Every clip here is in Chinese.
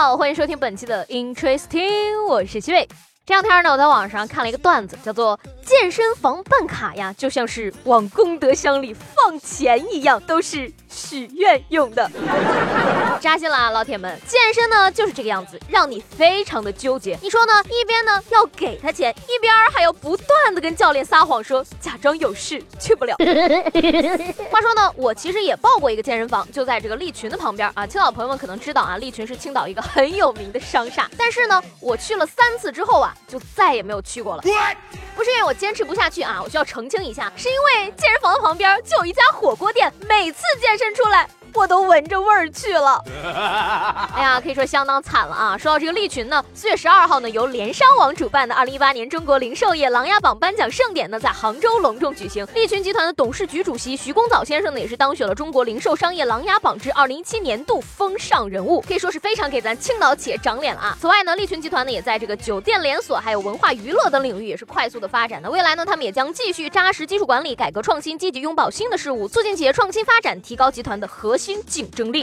好，欢迎收听本期的 Interesting，我是七位。这两天呢，我在网上看了一个段子，叫做。健身房办卡呀，就像是往功德箱里放钱一样，都是许愿用的。扎心了啊，老铁们！健身呢就是这个样子，让你非常的纠结。你说呢？一边呢要给他钱，一边还要不断的跟教练撒谎，说假装有事去不了。话说呢，我其实也报过一个健身房，就在这个利群的旁边啊。青岛朋友们可能知道啊，利群是青岛一个很有名的商厦。但是呢，我去了三次之后啊，就再也没有去过了。不是因为我。坚持不下去啊！我需要澄清一下，是因为健身房的旁边就有一家火锅店，每次健身出来。我都闻着味儿去了，哎呀，可以说相当惨了啊！说到这个利群呢，四月十二号呢，由联商网主办的二零一八年中国零售业琅琊榜颁奖盛典呢，在杭州隆重举行。利群集团的董事局主席徐公藻先生呢，也是当选了中国零售商业琅琊榜之二零一七年度风尚人物，可以说是非常给咱青岛企业长脸了啊！此外呢，利群集团呢，也在这个酒店连锁、还有文化娱乐等领域也是快速的发展。那未来呢，他们也将继续扎实基础管理、改革创新，积极拥抱新的事物，促进企业创新发展，提高集团的核心竞争力。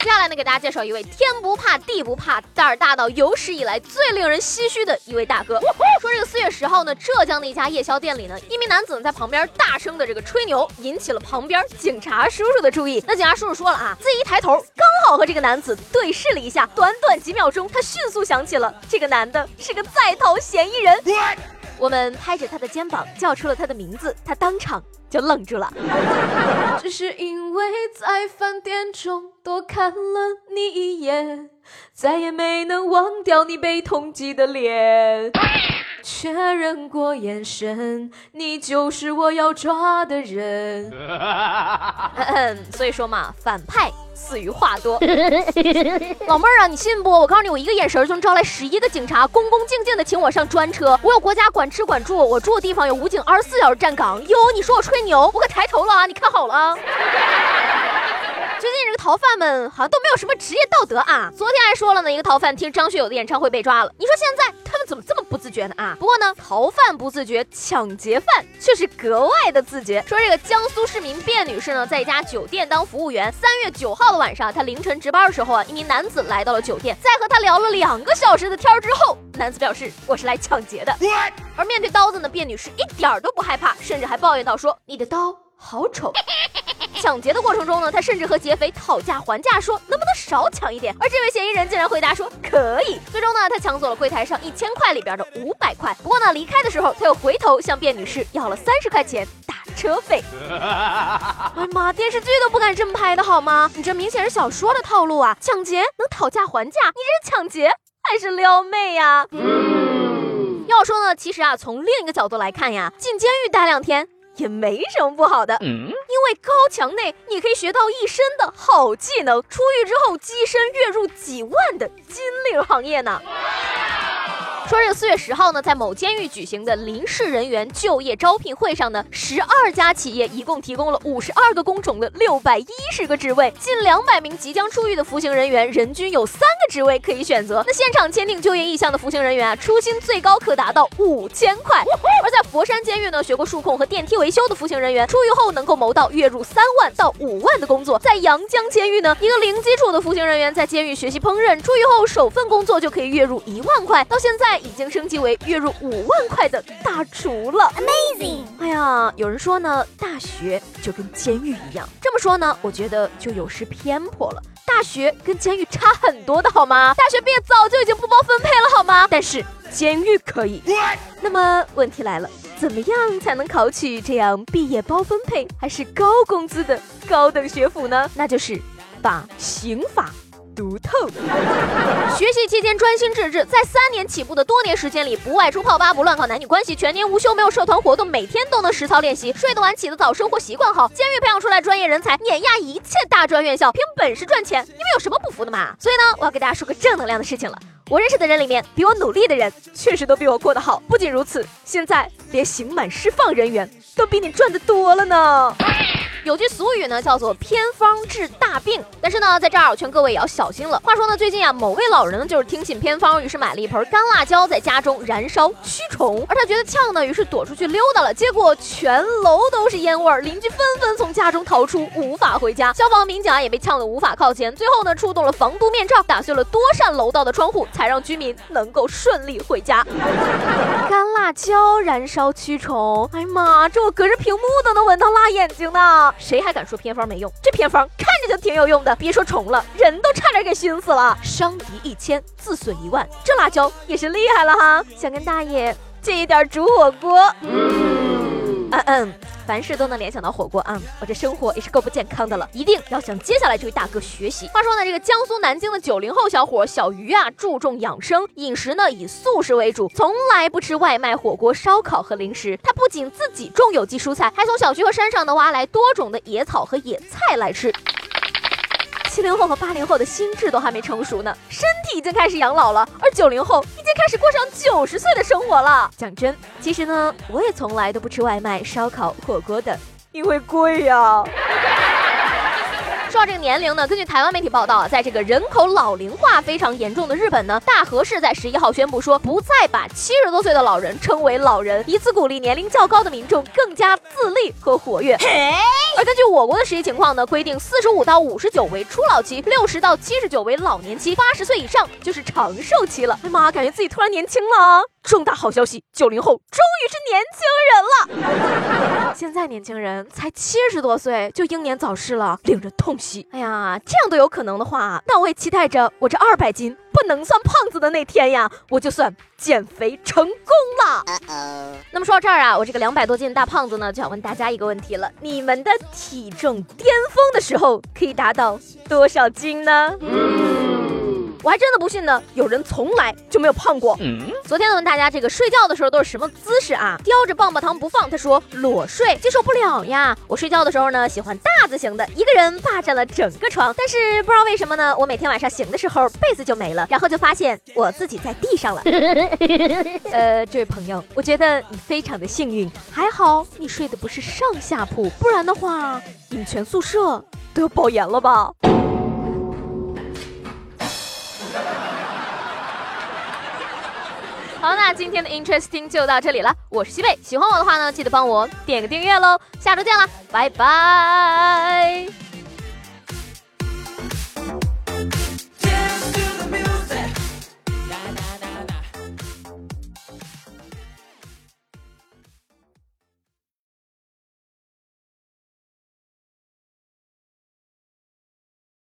接下来呢，给大家介绍一位天不怕地不怕、胆儿大到有史以来最令人唏嘘的一位大哥。说这个四月十号呢，浙江的一家夜宵店里呢，一名男子在旁边大声的这个吹牛，引起了旁边警察叔叔的注意。那警察叔叔说了啊，自己一抬头，刚好和这个男子对视了一下，短短几秒钟，他迅速想起了这个男的是个在逃嫌疑人。我们拍着他的肩膀叫出了他的名字，他当场就愣住了。只是因为在饭店中多看了你一眼，再也没能忘掉你被通缉的脸。确认过眼神，你就是我要抓的人。所以说嘛，反派死于话多。老妹儿啊，你信不？我告诉你，我一个眼神就能招来十一个警察，恭恭敬敬的请我上专车。我有国家管吃管住，我住的地方有武警二十四小时站岗。哟，你说我吹牛？我可抬头了啊！你看好了啊。最近这个逃犯们好像都没有什么职业道德啊！昨天还说了呢，一个逃犯听张学友的演唱会被抓了。你说现在他们怎么这么不自觉呢啊？不过呢，逃犯不自觉，抢劫犯却是格外的自觉。说这个江苏市民卞女士呢，在一家酒店当服务员。三月九号的晚上，她凌晨值班的时候啊，一名男子来到了酒店，在和她聊了两个小时的天之后，男子表示我是来抢劫的。而面对刀子呢，卞女士一点都不害怕，甚至还抱怨到说：“你的刀好丑。” 抢劫的过程中呢，他甚至和劫匪讨价还价，说能不能少抢一点。而这位嫌疑人竟然回答说可以。最终呢，他抢走了柜台上一千块里边的五百块。不过呢，离开的时候他又回头向卞女士要了三十块钱打车费。哎呀妈，电视剧都不敢这么拍的好吗？你这明显是小说的套路啊！抢劫能讨价还价，你这是抢劫还是撩妹呀？嗯要说呢，其实啊，从另一个角度来看呀，进监狱待两天。也没什么不好的，因为高墙内你可以学到一身的好技能，出狱之后跻身月入几万的金领行业呢。说这个四月十号呢，在某监狱举行的临时人员就业招聘会上呢，十二家企业一共提供了五十二个工种的六百一十个职位，近两百名即将出狱的服刑人员，人均有三个职位可以选择。那现场签订就业意向的服刑人员啊，初薪最高可达到五千块。佛山监狱呢，学过数控和电梯维修的服刑人员，出狱后能够谋到月入三万到五万的工作。在阳江监狱呢，一个零基础的服刑人员在监狱学习烹饪，出狱后首份工作就可以月入一万块。到现在。已经升级为月入五万块的大厨了，Amazing！哎呀，有人说呢，大学就跟监狱一样。这么说呢，我觉得就有失偏颇了。大学跟监狱差很多的好吗？大学毕业早就已经不包分配了好吗？但是监狱可以。那么问题来了，怎么样才能考取这样毕业包分配还是高工资的高等学府呢？那就是把刑法。读透。学习期间专心致志，在三年起步的多年时间里，不外出泡吧，不乱搞男女关系，全年无休，没有社团活动，每天都能实操练习，睡得晚起得早，生活习惯好，监狱培养出来专业人才，碾压一切大专院校，凭本事赚钱，你们有什么不服的嘛？所以呢，我要给大家说个正能量的事情了。我认识的人里面，比我努力的人，确实都比我过得好。不仅如此，现在连刑满释放人员都比你赚的多了呢。有句俗语呢，叫做偏方治大病。但是呢，在这儿我劝各位也要小心了。话说呢，最近啊，某位老人呢就是听信偏方，于是买了一盆干辣椒，在家中燃烧驱虫。而他觉得呛呢，于是躲出去溜达了。结果全楼都是烟味儿，邻居纷纷从家中逃出，无法回家。消防民警啊也被呛得无法靠前。最后呢，出动了防毒面罩，打碎了多扇楼道的窗户，才让居民能够顺利回家。干辣椒燃烧驱虫，哎呀妈，这我隔着屏幕都能闻到辣眼睛呢。谁还敢说偏方没用？这偏方看着就挺有用的，别说虫了，人都差点给熏死了。伤敌一千，自损一万，这辣椒也是厉害了哈！想跟大爷借一点煮火锅？嗯。凡事都能联想到火锅啊！我这生活也是够不健康的了，一定要向接下来这位大哥学习。话说呢，这个江苏南京的九零后小伙小鱼啊，注重养生饮食呢，以素食为主，从来不吃外卖、火锅、烧烤和零食。他不仅自己种有机蔬菜，还从小区和山上呢挖来多种的野草和野菜来吃。七零后和八零后的心智都还没成熟呢，身体已经开始养老了，而九零后已经开始过上九十岁的生活了。讲真，其实呢，我也从来都不吃外卖、烧烤、火锅的，因为贵呀。说到这个年龄呢，根据台湾媒体报道，在这个人口老龄化非常严重的日本呢，大和市在十一号宣布说，不再把七十多岁的老人称为老人，以此鼓励年龄较高的民众更加自立和活跃。嘿而根据我国的实际情况呢，规定四十五到五十九为初老期，六十到七十九为老年期，八十岁以上就是长寿期了。哎妈，感觉自己突然年轻了！重大好消息，九零后终于是年轻人了。现在年轻人才七十多岁就英年早逝了，令人痛惜。哎呀，这样都有可能的话，那我也期待着我这二百斤不能算胖子的那天呀，我就算减肥成功了。那么说到这儿啊，我这个两百多斤的大胖子呢，就想问大家一个问题了：你们的体重巅峰的时候可以达到多少斤呢？我还真的不信呢，有人从来就没有胖过。昨天呢问大家这个睡觉的时候都是什么姿势啊？叼着棒棒糖不放，他说裸睡接受不了呀。我睡觉的时候呢喜欢大字型的，一个人霸占了整个床。但是不知道为什么呢，我每天晚上醒的时候被子就没了，然后就发现我自己在地上了。呃，这位朋友，我觉得你非常的幸运，还好你睡的不是上下铺，不然的话你们全宿舍都要爆炎了吧。好，那今天的 Interesting 就到这里了。我是西贝，喜欢我的话呢，记得帮我点个订阅喽。下周见啦，拜拜。